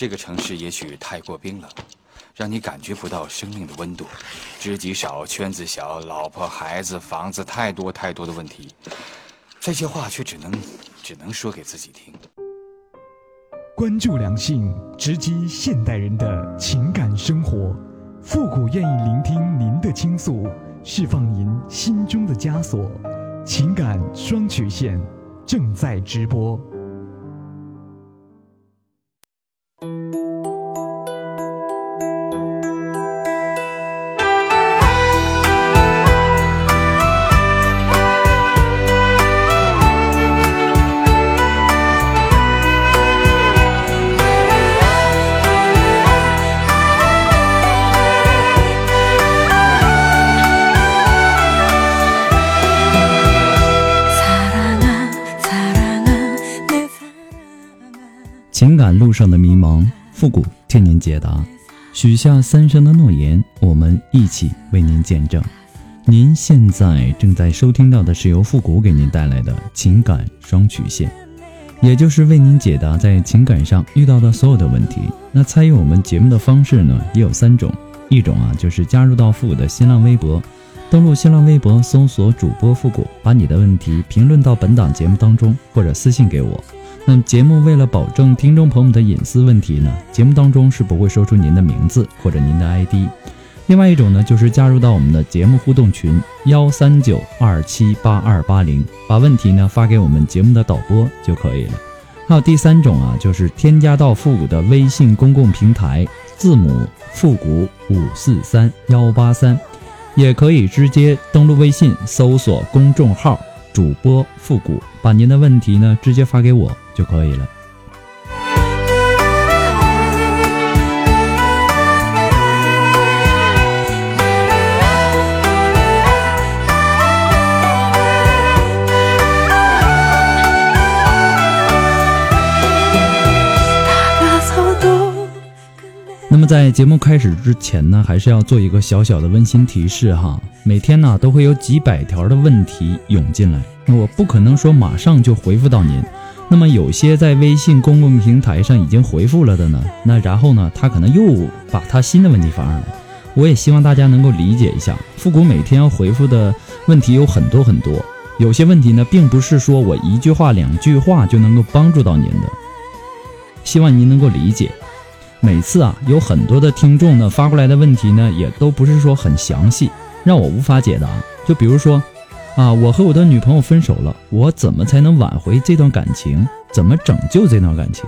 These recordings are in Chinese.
这个城市也许太过冰冷，让你感觉不到生命的温度。知己少，圈子小，老婆孩子房子太多太多的问题，这些话却只能只能说给自己听。关注良性，直击现代人的情感生活。复古愿意聆听您的倾诉，释放您心中的枷锁。情感双曲线正在直播。感路上的迷茫，复古替您解答。许下三生的诺言，我们一起为您见证。您现在正在收听到的是由复古给您带来的情感双曲线，也就是为您解答在情感上遇到的所有的问题。那参与我们节目的方式呢，也有三种。一种啊，就是加入到复古的新浪微博，登录新浪微博搜索主播复古，把你的问题评论到本档节目当中，或者私信给我。那节目为了保证听众朋友们的隐私问题呢，节目当中是不会说出您的名字或者您的 ID。另外一种呢，就是加入到我们的节目互动群幺三九二七八二八零，把问题呢发给我们节目的导播就可以了。还有第三种啊，就是添加到复古的微信公共平台，字母复古五四三幺八三，也可以直接登录微信搜索公众号主播复古，把您的问题呢直接发给我。就可以了。那么在节目开始之前呢，还是要做一个小小的温馨提示哈。每天呢都会有几百条的问题涌进来，那我不可能说马上就回复到您。那么有些在微信公共平台上已经回复了的呢，那然后呢，他可能又把他新的问题发上来。我也希望大家能够理解一下，复古每天要回复的问题有很多很多，有些问题呢，并不是说我一句话两句话就能够帮助到您的。希望您能够理解。每次啊，有很多的听众呢发过来的问题呢，也都不是说很详细，让我无法解答。就比如说。啊，我和我的女朋友分手了，我怎么才能挽回这段感情？怎么拯救这段感情？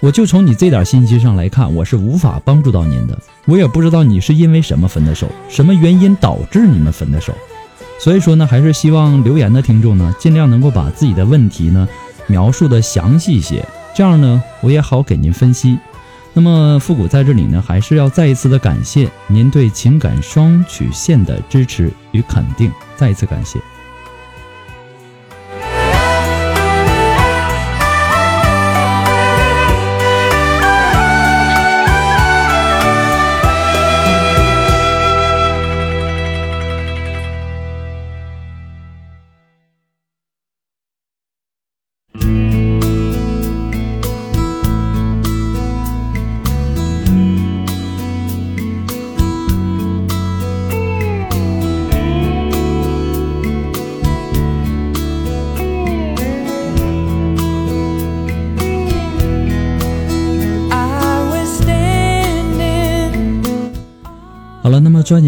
我就从你这点信息上来看，我是无法帮助到您的。我也不知道你是因为什么分的手，什么原因导致你们分的手。所以说呢，还是希望留言的听众呢，尽量能够把自己的问题呢描述的详细一些，这样呢，我也好给您分析。那么复古在这里呢，还是要再一次的感谢您对情感双曲线的支持与肯定，再一次感谢。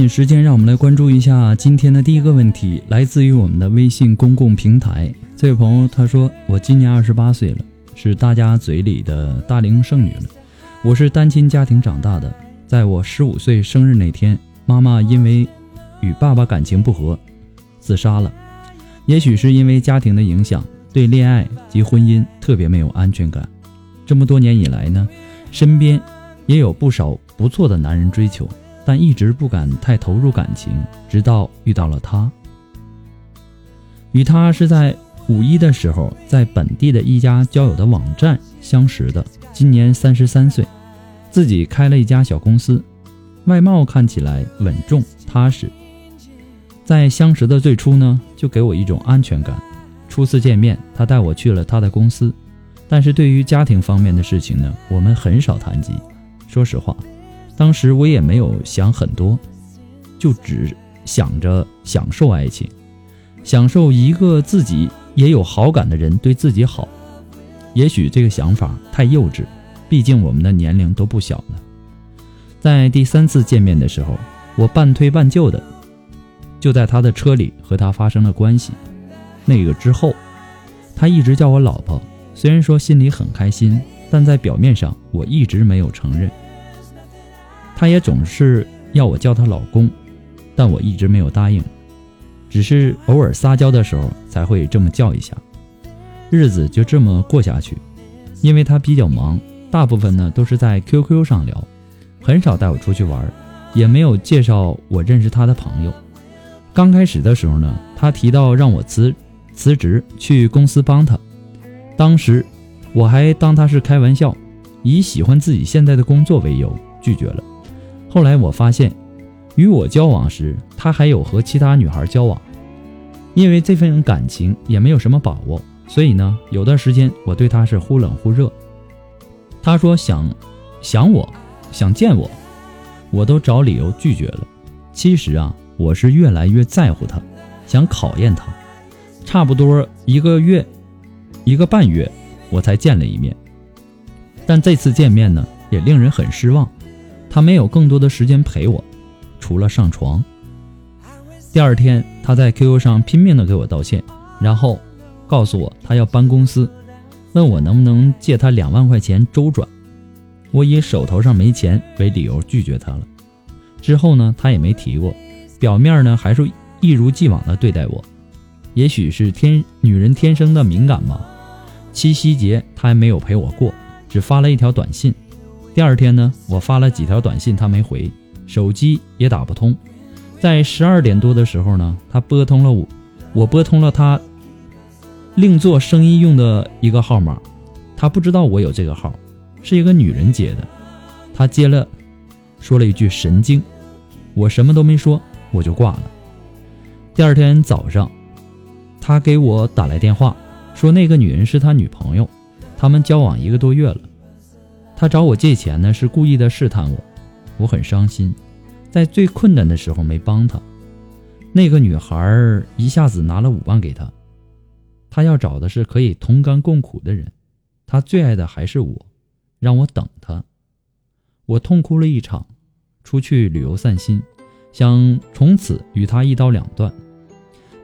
时间，让我们来关注一下今天的第一个问题，来自于我们的微信公共平台。这位朋友他说：“我今年二十八岁了，是大家嘴里的大龄剩女了。我是单亲家庭长大的，在我十五岁生日那天，妈妈因为与爸爸感情不和，自杀了。也许是因为家庭的影响，对恋爱及婚姻特别没有安全感。这么多年以来呢，身边也有不少不错的男人追求。”但一直不敢太投入感情，直到遇到了他。与他是在五一的时候，在本地的一家交友的网站相识的。今年三十三岁，自己开了一家小公司，外貌看起来稳重踏实。在相识的最初呢，就给我一种安全感。初次见面，他带我去了他的公司，但是对于家庭方面的事情呢，我们很少谈及。说实话，当时我也没有想很多，就只想着享受爱情，享受一个自己也有好感的人对自己好。也许这个想法太幼稚，毕竟我们的年龄都不小了。在第三次见面的时候，我半推半就的就在他的车里和他发生了关系。那个之后，他一直叫我老婆。虽然说心里很开心，但在表面上我一直没有承认。她也总是要我叫她老公，但我一直没有答应，只是偶尔撒娇的时候才会这么叫一下。日子就这么过下去，因为他比较忙，大部分呢都是在 QQ 上聊，很少带我出去玩，也没有介绍我认识他的朋友。刚开始的时候呢，他提到让我辞辞职去公司帮他。当时我还当他是开玩笑，以喜欢自己现在的工作为由拒绝了。后来我发现，与我交往时，他还有和其他女孩交往。因为这份感情也没有什么把握，所以呢，有段时间我对他是忽冷忽热。他说想想我，想见我，我都找理由拒绝了。其实啊，我是越来越在乎他，想考验他。差不多一个月。一个半月，我才见了一面。但这次见面呢，也令人很失望。他没有更多的时间陪我，除了上床。第二天，他在 QQ 上拼命的给我道歉，然后告诉我他要搬公司，问我能不能借他两万块钱周转。我以手头上没钱为理由拒绝他了。之后呢，他也没提过，表面呢还是一如既往的对待我。也许是天女人天生的敏感吧。七夕节他还没有陪我过，只发了一条短信。第二天呢，我发了几条短信，他没回，手机也打不通。在十二点多的时候呢，他拨通了我，我拨通了他另做生意用的一个号码，他不知道我有这个号，是一个女人接的。他接了，说了一句“神经”，我什么都没说，我就挂了。第二天早上，他给我打来电话。说那个女人是他女朋友，他们交往一个多月了。他找我借钱呢，是故意的试探我。我很伤心，在最困难的时候没帮他。那个女孩一下子拿了五万给他，他要找的是可以同甘共苦的人。他最爱的还是我，让我等他。我痛哭了一场，出去旅游散心，想从此与他一刀两断。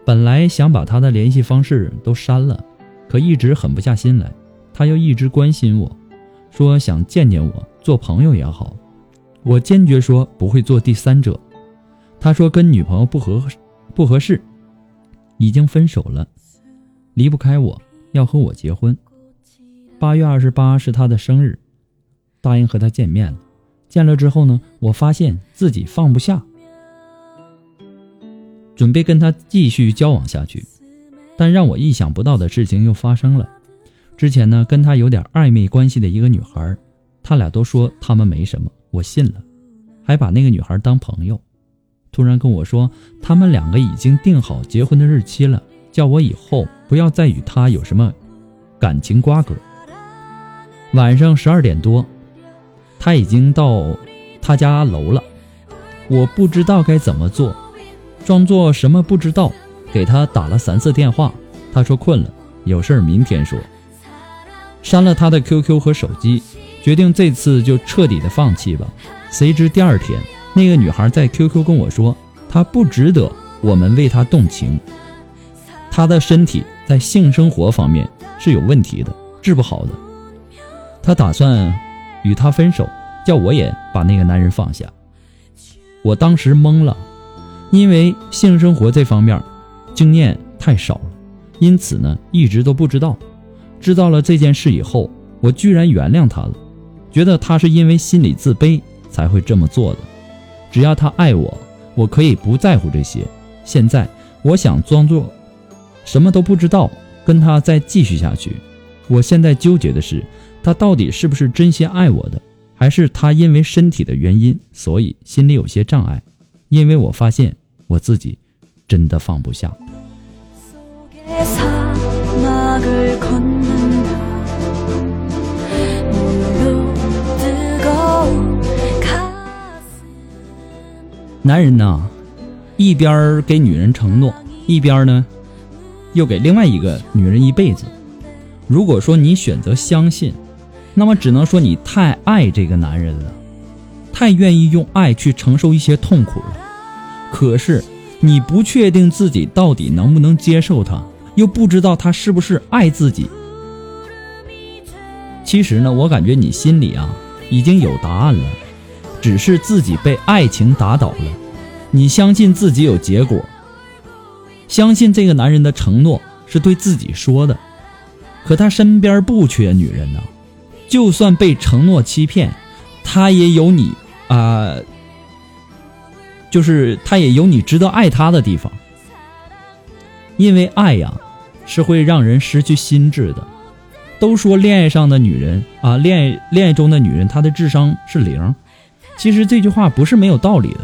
本来想把他的联系方式都删了。可一直狠不下心来，他又一直关心我，说想见见我，做朋友也好。我坚决说不会做第三者。他说跟女朋友不合不合适，已经分手了，离不开我，要和我结婚。八月二十八是他的生日，答应和他见面了。见了之后呢，我发现自己放不下，准备跟他继续交往下去。但让我意想不到的事情又发生了。之前呢，跟他有点暧昧关系的一个女孩，他俩都说他们没什么，我信了，还把那个女孩当朋友。突然跟我说，他们两个已经定好结婚的日期了，叫我以后不要再与他有什么感情瓜葛。晚上十二点多，他已经到他家楼了，我不知道该怎么做，装作什么不知道。给他打了三次电话，他说困了，有事明天说。删了他的 QQ 和手机，决定这次就彻底的放弃吧。谁知第二天，那个女孩在 QQ 跟我说，她不值得我们为她动情，她的身体在性生活方面是有问题的，治不好的。她打算与他分手，叫我也把那个男人放下。我当时懵了，因为性生活这方面。经验太少了，因此呢，一直都不知道。知道了这件事以后，我居然原谅他了，觉得他是因为心理自卑才会这么做的。只要他爱我，我可以不在乎这些。现在我想装作什么都不知道，跟他再继续下去。我现在纠结的是，他到底是不是真心爱我的，还是他因为身体的原因，所以心里有些障碍？因为我发现我自己。真的放不下。男人呐，一边给女人承诺，一边呢又给另外一个女人一辈子。如果说你选择相信，那么只能说你太爱这个男人了，太愿意用爱去承受一些痛苦了。可是你不确定自己到底能不能接受他。又不知道他是不是爱自己。其实呢，我感觉你心里啊已经有答案了，只是自己被爱情打倒了。你相信自己有结果，相信这个男人的承诺是对自己说的。可他身边不缺女人呐，就算被承诺欺骗，他也有你啊，就是他也有你值得爱他的地方。因为爱呀，是会让人失去心智的。都说恋爱上的女人啊，恋爱恋爱中的女人，她的智商是零。其实这句话不是没有道理的。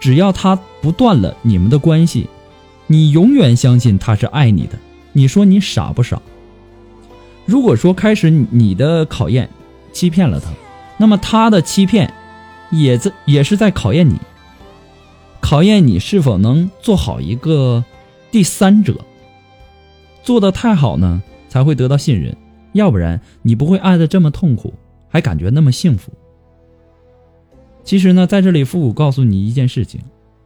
只要她不断了你们的关系，你永远相信她是爱你的。你说你傻不傻？如果说开始你的考验欺骗了他，那么他的欺骗也在也是在考验你，考验你是否能做好一个第三者。做的太好呢，才会得到信任，要不然你不会爱的这么痛苦，还感觉那么幸福。其实呢，在这里复古告诉你一件事情：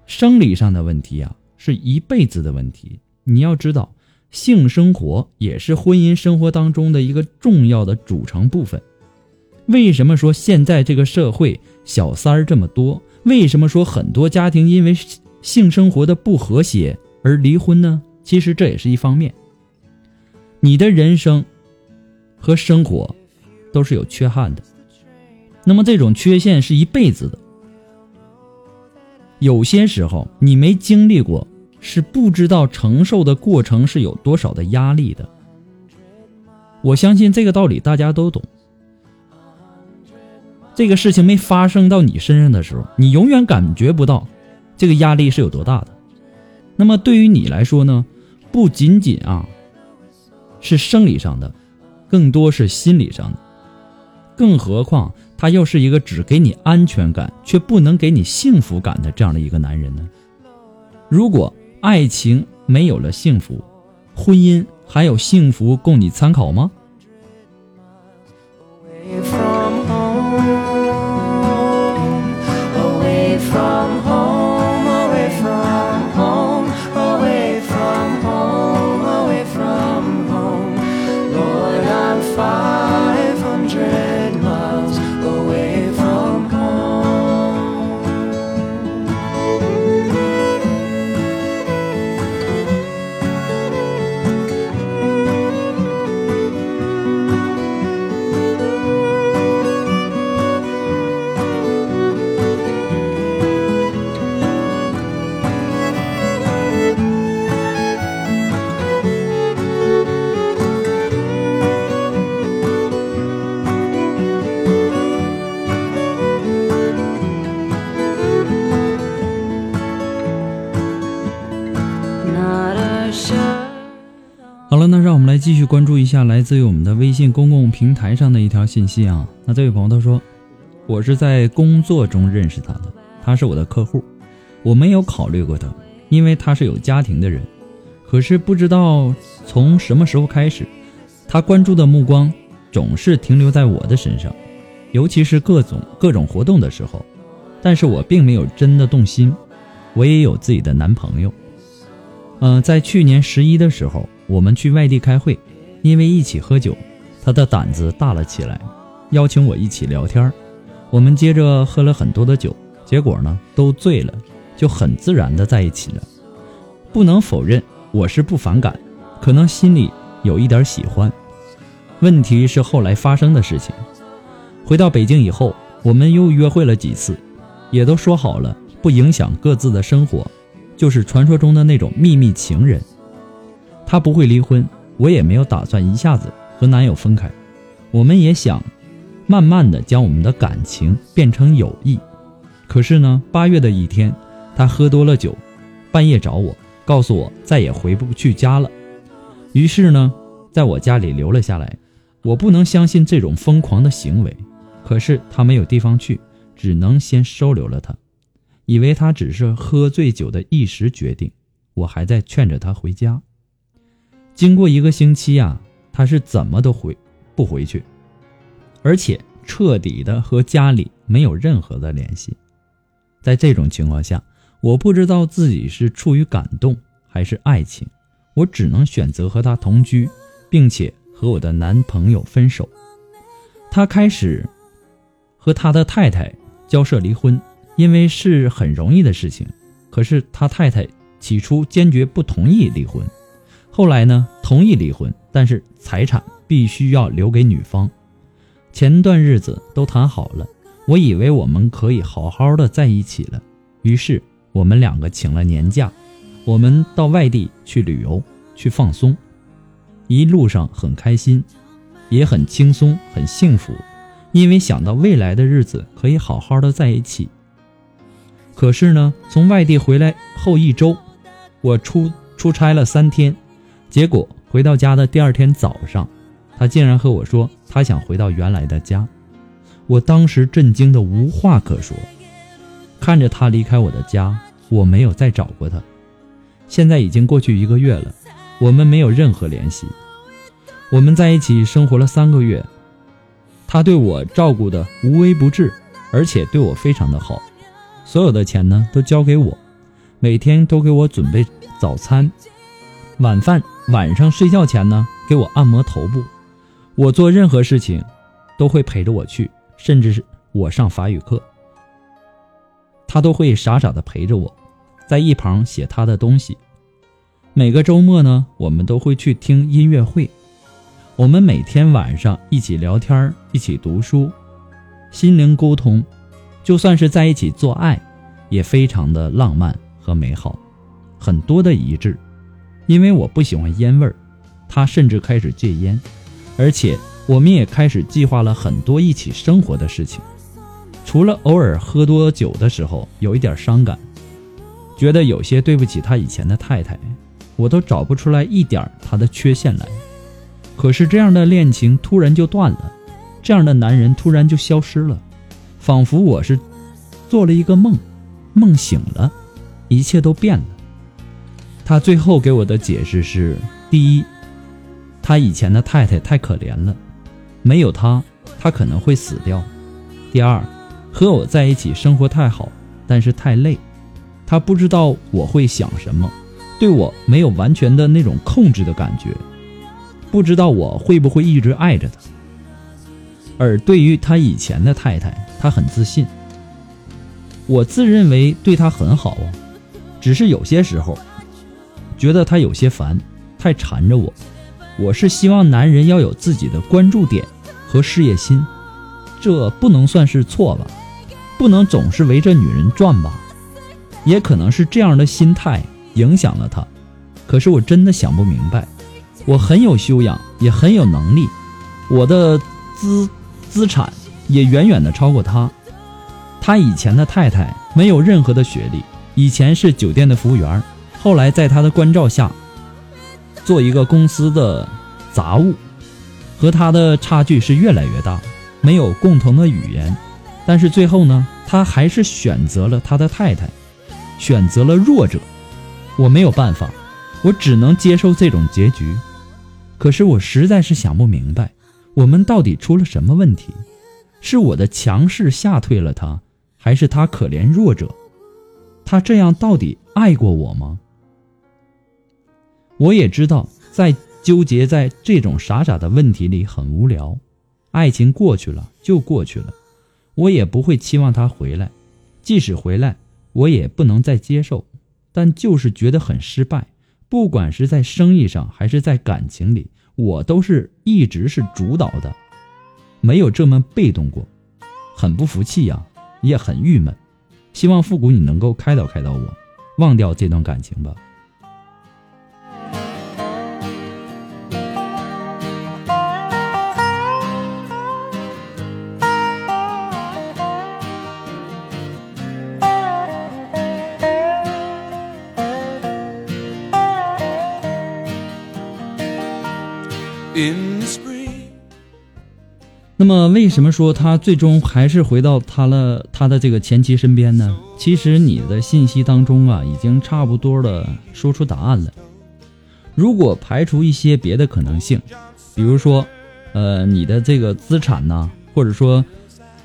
生理上的问题啊，是一辈子的问题。你要知道。性生活也是婚姻生活当中的一个重要的组成部分。为什么说现在这个社会小三儿这么多？为什么说很多家庭因为性生活的不和谐而离婚呢？其实这也是一方面。你的人生和生活都是有缺憾的，那么这种缺陷是一辈子的。有些时候你没经历过。是不知道承受的过程是有多少的压力的。我相信这个道理大家都懂。这个事情没发生到你身上的时候，你永远感觉不到这个压力是有多大的。那么对于你来说呢，不仅仅啊是生理上的，更多是心理上的。更何况他又是一个只给你安全感却不能给你幸福感的这样的一个男人呢？如果。爱情没有了幸福，婚姻还有幸福供你参考吗？下来自于我们的微信公共平台上的一条信息啊。那这位朋友他说，我是在工作中认识他的，他是我的客户，我没有考虑过他，因为他是有家庭的人。可是不知道从什么时候开始，他关注的目光总是停留在我的身上，尤其是各种各种活动的时候。但是我并没有真的动心，我也有自己的男朋友。嗯，在去年十一的时候。我们去外地开会，因为一起喝酒，他的胆子大了起来，邀请我一起聊天我们接着喝了很多的酒，结果呢都醉了，就很自然的在一起了。不能否认，我是不反感，可能心里有一点喜欢。问题是后来发生的事情。回到北京以后，我们又约会了几次，也都说好了不影响各自的生活，就是传说中的那种秘密情人。他不会离婚，我也没有打算一下子和男友分开。我们也想慢慢的将我们的感情变成友谊。可是呢，八月的一天，他喝多了酒，半夜找我，告诉我再也回不去家了。于是呢，在我家里留了下来。我不能相信这种疯狂的行为，可是他没有地方去，只能先收留了他。以为他只是喝醉酒的一时决定，我还在劝着他回家。经过一个星期呀，他是怎么都回不回去，而且彻底的和家里没有任何的联系。在这种情况下，我不知道自己是出于感动还是爱情，我只能选择和他同居，并且和我的男朋友分手。他开始和他的太太交涉离婚。因为是很容易的事情，可是他太太起初坚决不同意离婚，后来呢同意离婚，但是财产必须要留给女方。前段日子都谈好了，我以为我们可以好好的在一起了，于是我们两个请了年假，我们到外地去旅游去放松，一路上很开心，也很轻松很幸福，因为想到未来的日子可以好好的在一起。可是呢，从外地回来后一周，我出出差了三天，结果回到家的第二天早上，他竟然和我说他想回到原来的家。我当时震惊的无话可说，看着他离开我的家，我没有再找过他。现在已经过去一个月了，我们没有任何联系。我们在一起生活了三个月，他对我照顾的无微不至，而且对我非常的好。所有的钱呢都交给我，每天都给我准备早餐、晚饭，晚上睡觉前呢给我按摩头部。我做任何事情都会陪着我去，甚至是我上法语课，他都会傻傻的陪着我，在一旁写他的东西。每个周末呢，我们都会去听音乐会。我们每天晚上一起聊天，一起读书，心灵沟通。就算是在一起做爱，也非常的浪漫和美好，很多的一致。因为我不喜欢烟味儿，他甚至开始戒烟，而且我们也开始计划了很多一起生活的事情。除了偶尔喝多酒的时候有一点伤感，觉得有些对不起他以前的太太，我都找不出来一点他的缺陷来。可是这样的恋情突然就断了，这样的男人突然就消失了。仿佛我是做了一个梦，梦醒了，一切都变了。他最后给我的解释是：第一，他以前的太太太可怜了，没有他，他可能会死掉；第二，和我在一起生活太好，但是太累，他不知道我会想什么，对我没有完全的那种控制的感觉，不知道我会不会一直爱着他。而对于他以前的太太，他很自信。我自认为对他很好啊，只是有些时候觉得他有些烦，太缠着我。我是希望男人要有自己的关注点和事业心，这不能算是错吧？不能总是围着女人转吧？也可能是这样的心态影响了他。可是我真的想不明白。我很有修养，也很有能力，我的资。资产也远远的超过他。他以前的太太没有任何的学历，以前是酒店的服务员，后来在他的关照下做一个公司的杂物，和他的差距是越来越大，没有共同的语言。但是最后呢，他还是选择了他的太太，选择了弱者。我没有办法，我只能接受这种结局。可是我实在是想不明白。我们到底出了什么问题？是我的强势吓退了他，还是他可怜弱者？他这样到底爱过我吗？我也知道，在纠结在这种傻傻的问题里很无聊。爱情过去了就过去了，我也不会期望他回来。即使回来，我也不能再接受。但就是觉得很失败，不管是在生意上还是在感情里。我都是一直是主导的，没有这么被动过，很不服气呀，也很郁闷。希望复古你能够开导开导我，忘掉这段感情吧。么，为什么说他最终还是回到他了他的这个前妻身边呢？其实你的信息当中啊，已经差不多的说出答案了。如果排除一些别的可能性，比如说，呃，你的这个资产呢，或者说，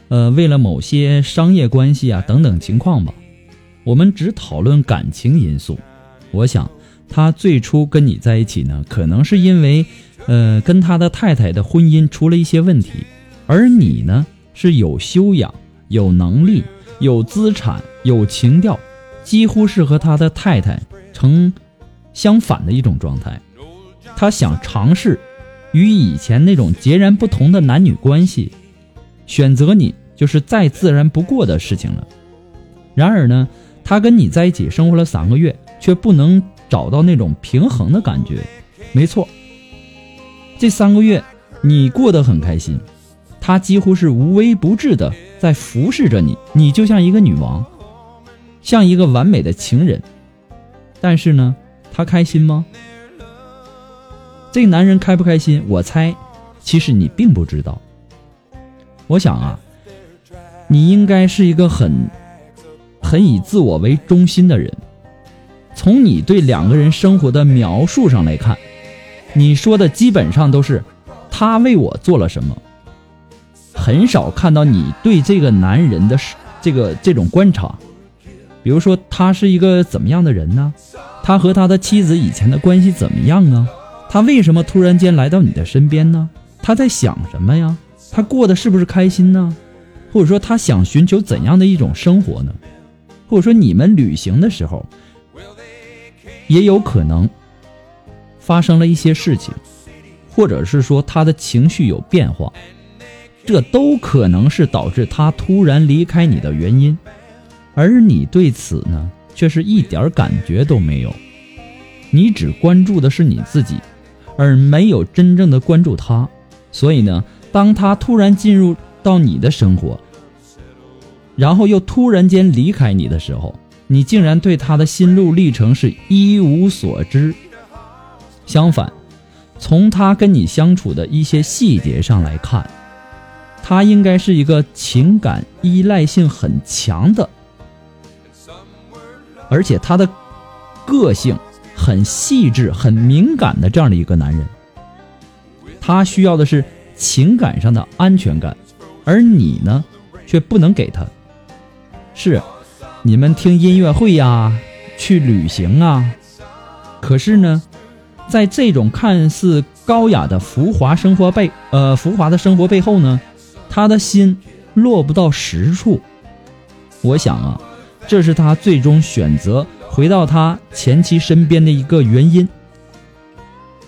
呃，为了某些商业关系啊等等情况吧，我们只讨论感情因素。我想，他最初跟你在一起呢，可能是因为，呃，跟他的太太的婚姻出了一些问题。而你呢，是有修养、有能力、有资产、有情调，几乎是和他的太太成相反的一种状态。他想尝试与以前那种截然不同的男女关系，选择你就是再自然不过的事情了。然而呢，他跟你在一起生活了三个月，却不能找到那种平衡的感觉。没错，这三个月你过得很开心。他几乎是无微不至的在服侍着你，你就像一个女王，像一个完美的情人。但是呢，他开心吗？这男人开不开心？我猜，其实你并不知道。我想啊，你应该是一个很、很以自我为中心的人。从你对两个人生活的描述上来看，你说的基本上都是他为我做了什么。很少看到你对这个男人的这个这种观察，比如说他是一个怎么样的人呢？他和他的妻子以前的关系怎么样啊？他为什么突然间来到你的身边呢？他在想什么呀？他过得是不是开心呢？或者说他想寻求怎样的一种生活呢？或者说你们旅行的时候，也有可能发生了一些事情，或者是说他的情绪有变化。这都可能是导致他突然离开你的原因，而你对此呢，却是一点感觉都没有。你只关注的是你自己，而没有真正的关注他。所以呢，当他突然进入到你的生活，然后又突然间离开你的时候，你竟然对他的心路历程是一无所知。相反，从他跟你相处的一些细节上来看。他应该是一个情感依赖性很强的，而且他的个性很细致、很敏感的这样的一个男人。他需要的是情感上的安全感，而你呢，却不能给他。是，你们听音乐会呀，去旅行啊，可是呢，在这种看似高雅的浮华生活背，呃，浮华的生活背后呢？他的心落不到实处，我想啊，这是他最终选择回到他前妻身边的一个原因。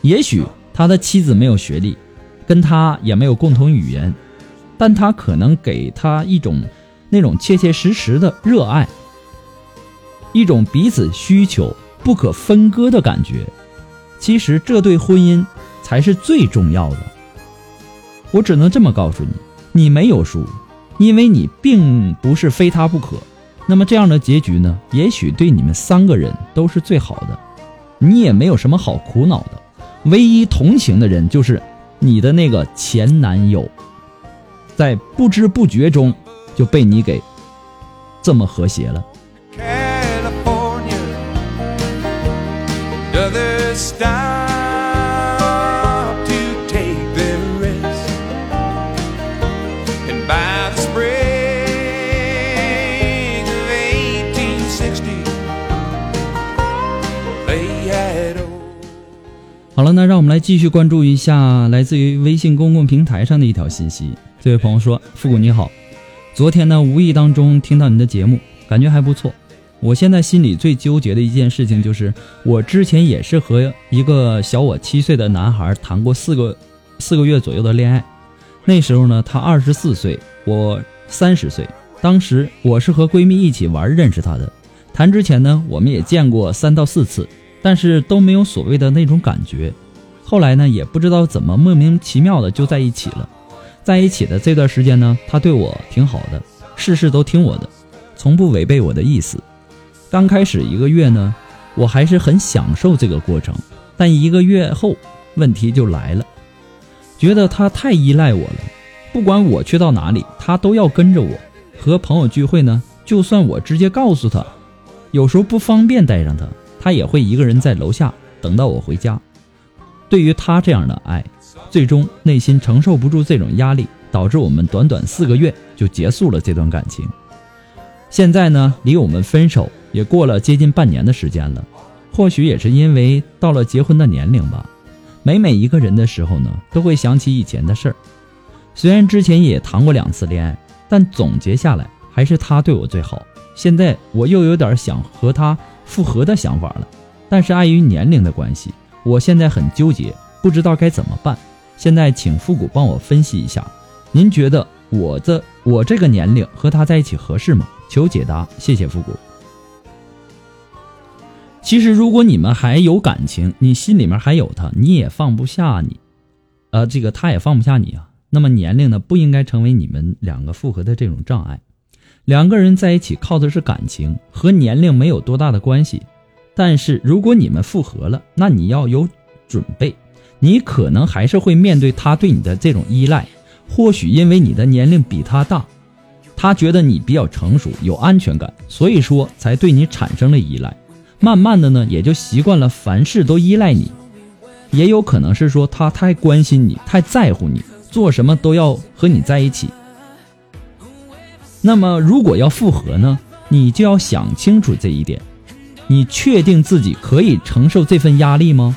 也许他的妻子没有学历，跟他也没有共同语言，但他可能给他一种那种切切实实的热爱，一种彼此需求不可分割的感觉。其实这对婚姻才是最重要的。我只能这么告诉你。你没有输，因为你并不是非他不可。那么这样的结局呢？也许对你们三个人都是最好的。你也没有什么好苦恼的，唯一同情的人就是你的那个前男友，在不知不觉中就被你给这么和谐了。好了，那让我们来继续关注一下来自于微信公共平台上的一条信息。这位朋友说：“复古你好，昨天呢无意当中听到你的节目，感觉还不错。我现在心里最纠结的一件事情就是，我之前也是和一个小我七岁的男孩谈过四个四个月左右的恋爱。那时候呢，他二十四岁，我三十岁。当时我是和闺蜜一起玩认识他的，谈之前呢，我们也见过三到四次。”但是都没有所谓的那种感觉，后来呢，也不知道怎么莫名其妙的就在一起了。在一起的这段时间呢，他对我挺好的，事事都听我的，从不违背我的意思。刚开始一个月呢，我还是很享受这个过程，但一个月后问题就来了，觉得他太依赖我了，不管我去到哪里，他都要跟着我。和朋友聚会呢，就算我直接告诉他，有时候不方便带上他，他也会一个人在楼下等到我回家。对于他这样的爱，最终内心承受不住这种压力，导致我们短短四个月就结束了这段感情。现在呢，离我们分手也过了接近半年的时间了。或许也是因为到了结婚的年龄吧，每每一个人的时候呢，都会想起以前的事儿。虽然之前也谈过两次恋爱，但总结下来还是他对我最好。现在我又有点想和他复合的想法了，但是碍于年龄的关系，我现在很纠结，不知道该怎么办。现在请复古帮我分析一下，您觉得我的我这个年龄和他在一起合适吗？求解答，谢谢复古。其实，如果你们还有感情，你心里面还有他，你也放不下你，呃，这个他也放不下你啊。那么年龄呢，不应该成为你们两个复合的这种障碍。两个人在一起靠的是感情，和年龄没有多大的关系。但是如果你们复合了，那你要有准备，你可能还是会面对他对你的这种依赖。或许因为你的年龄比他大，他觉得你比较成熟、有安全感，所以说才对你产生了依赖。慢慢的呢，也就习惯了凡事都依赖你，也有可能是说他太关心你，太在乎你，做什么都要和你在一起。那么如果要复合呢，你就要想清楚这一点，你确定自己可以承受这份压力吗？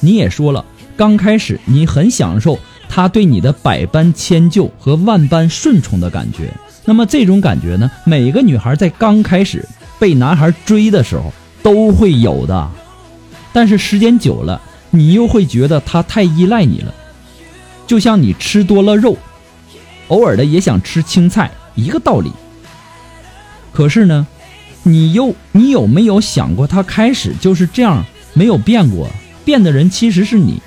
你也说了，刚开始你很享受他对你的百般迁就和万般顺从的感觉，那么这种感觉呢，每个女孩在刚开始被男孩追的时候。都会有的，但是时间久了，你又会觉得他太依赖你了，就像你吃多了肉，偶尔的也想吃青菜一个道理。可是呢，你又你有没有想过，他开始就是这样，没有变过，变的人其实是你。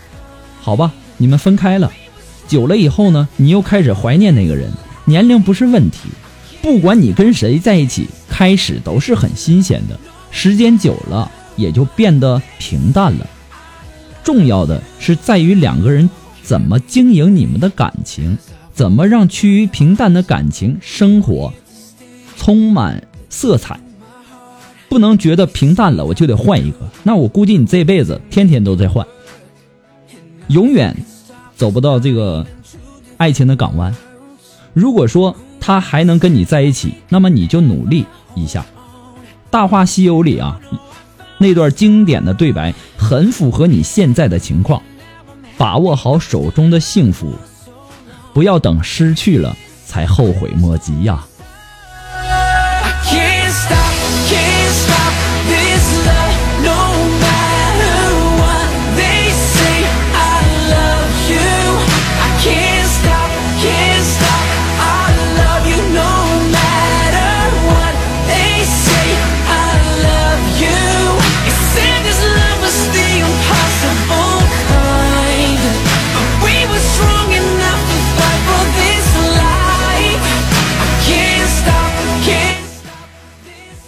好吧，你们分开了，久了以后呢，你又开始怀念那个人。年龄不是问题，不管你跟谁在一起，开始都是很新鲜的。时间久了，也就变得平淡了。重要的是在于两个人怎么经营你们的感情，怎么让趋于平淡的感情生活充满色彩。不能觉得平淡了我就得换一个，那我估计你这辈子天天都在换，永远走不到这个爱情的港湾。如果说他还能跟你在一起，那么你就努力一下。《大话西游》里啊，那段经典的对白很符合你现在的情况，把握好手中的幸福，不要等失去了才后悔莫及呀。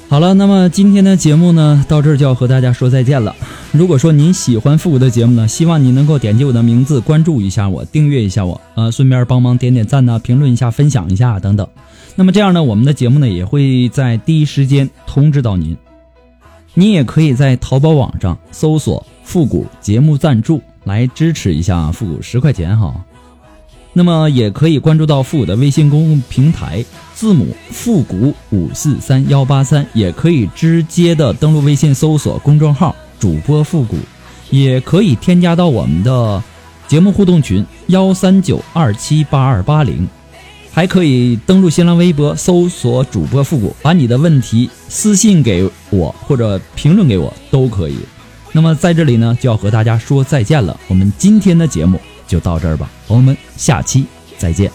好了，那么今天的节目呢，到这儿就要和大家说再见了。如果说您喜欢复古的节目呢，希望您能够点击我的名字，关注一下我，订阅一下我，呃，顺便帮忙点点赞呢，评论一下，分享一下等等。那么这样呢，我们的节目呢也会在第一时间通知到您。你也可以在淘宝网上搜索“复古节目赞助”来支持一下复古十块钱哈。那么也可以关注到复古的微信公共平台，字母复古五四三幺八三，也可以直接的登录微信搜索公众号主播复古，也可以添加到我们的节目互动群幺三九二七八二八零，还可以登录新浪微博搜索主播复古，把你的问题私信给我或者评论给我都可以。那么在这里呢，就要和大家说再见了，我们今天的节目就到这儿吧。朋友们下期再见。